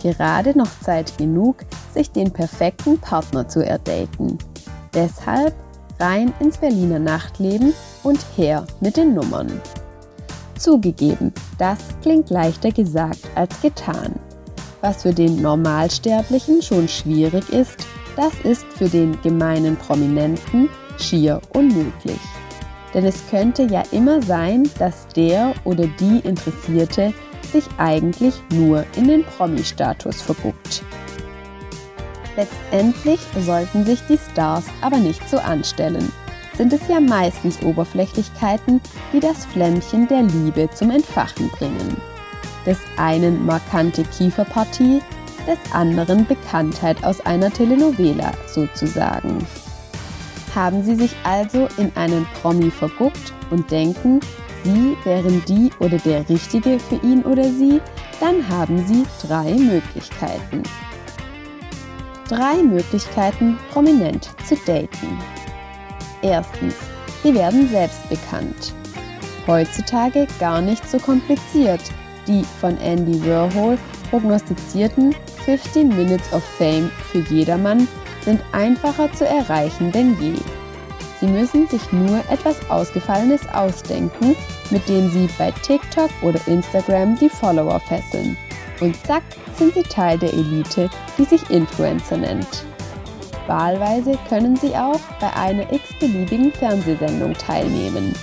gerade noch Zeit genug, sich den perfekten Partner zu erdaten. Deshalb rein ins Berliner Nachtleben und her mit den Nummern. Zugegeben, das klingt leichter gesagt als getan. Was für den Normalsterblichen schon schwierig ist, das ist für den gemeinen Prominenten schier unmöglich. Denn es könnte ja immer sein, dass der oder die Interessierte sich eigentlich nur in den Promi-Status verguckt. Letztendlich sollten sich die Stars aber nicht so anstellen. Sind es ja meistens Oberflächlichkeiten, die das Flämmchen der Liebe zum Entfachen bringen. Des einen markante Kieferpartie, des anderen Bekanntheit aus einer Telenovela sozusagen. Haben Sie sich also in einen Promi verguckt und denken, Sie wären die oder der Richtige für ihn oder sie, dann haben Sie drei Möglichkeiten. Drei Möglichkeiten, prominent zu daten. Erstens, Sie werden selbst bekannt. Heutzutage gar nicht so kompliziert. Die von Andy Warhol prognostizierten 15 Minutes of Fame für jedermann sind einfacher zu erreichen denn je. Sie müssen sich nur etwas Ausgefallenes ausdenken, mit dem Sie bei TikTok oder Instagram die Follower fesseln. Und zack, sind Sie Teil der Elite, die sich Influencer nennt. Wahlweise können Sie auch bei einer x-beliebigen Fernsehsendung teilnehmen.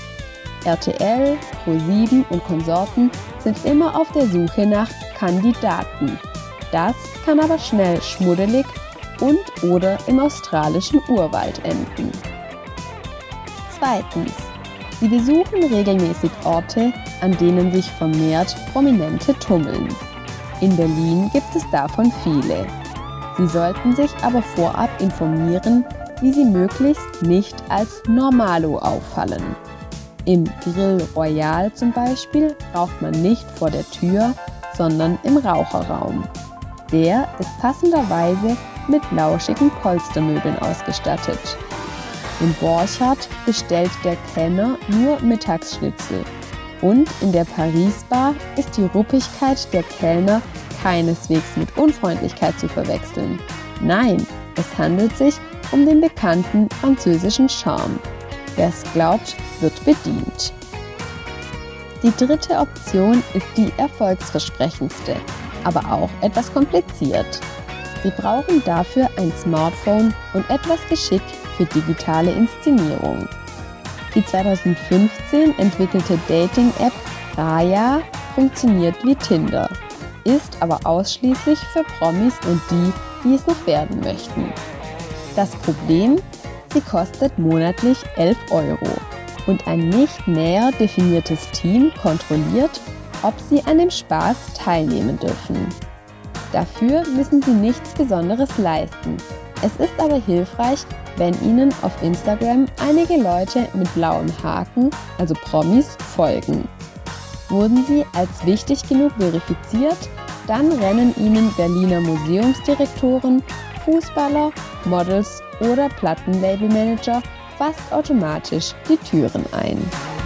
RTL, Pro7 und Konsorten sind immer auf der Suche nach Kandidaten. Das kann aber schnell schmuddelig und oder im australischen Urwald enden. Zweitens. Sie besuchen regelmäßig Orte, an denen sich vermehrt Prominente tummeln. In Berlin gibt es davon viele. Sie sollten sich aber vorab informieren, wie sie möglichst nicht als Normalo auffallen. Im Grill Royal zum Beispiel raucht man nicht vor der Tür, sondern im Raucherraum. Der ist passenderweise mit lauschigen Polstermöbeln ausgestattet. Im Borchardt bestellt der Kellner nur Mittagsschnitzel. Und in der Paris-Bar ist die Ruppigkeit der Kellner keineswegs mit Unfreundlichkeit zu verwechseln. Nein, es handelt sich um den bekannten französischen Charme. Wer es glaubt, wird bedient. Die dritte Option ist die erfolgsversprechendste, aber auch etwas kompliziert. Sie brauchen dafür ein Smartphone und etwas Geschick für digitale Inszenierung. Die 2015 entwickelte Dating-App Raya funktioniert wie Tinder, ist aber ausschließlich für Promis und die, die es noch werden möchten. Das Problem? Sie kostet monatlich 11 Euro und ein nicht näher definiertes Team kontrolliert, ob sie an dem Spaß teilnehmen dürfen. Dafür müssen sie nichts Besonderes leisten. Es ist aber hilfreich, wenn Ihnen auf Instagram einige Leute mit blauem Haken, also Promis, folgen. Wurden Sie als wichtig genug verifiziert, dann rennen Ihnen Berliner Museumsdirektoren, Fußballer, Models oder Plattenlabelmanager fast automatisch die Türen ein.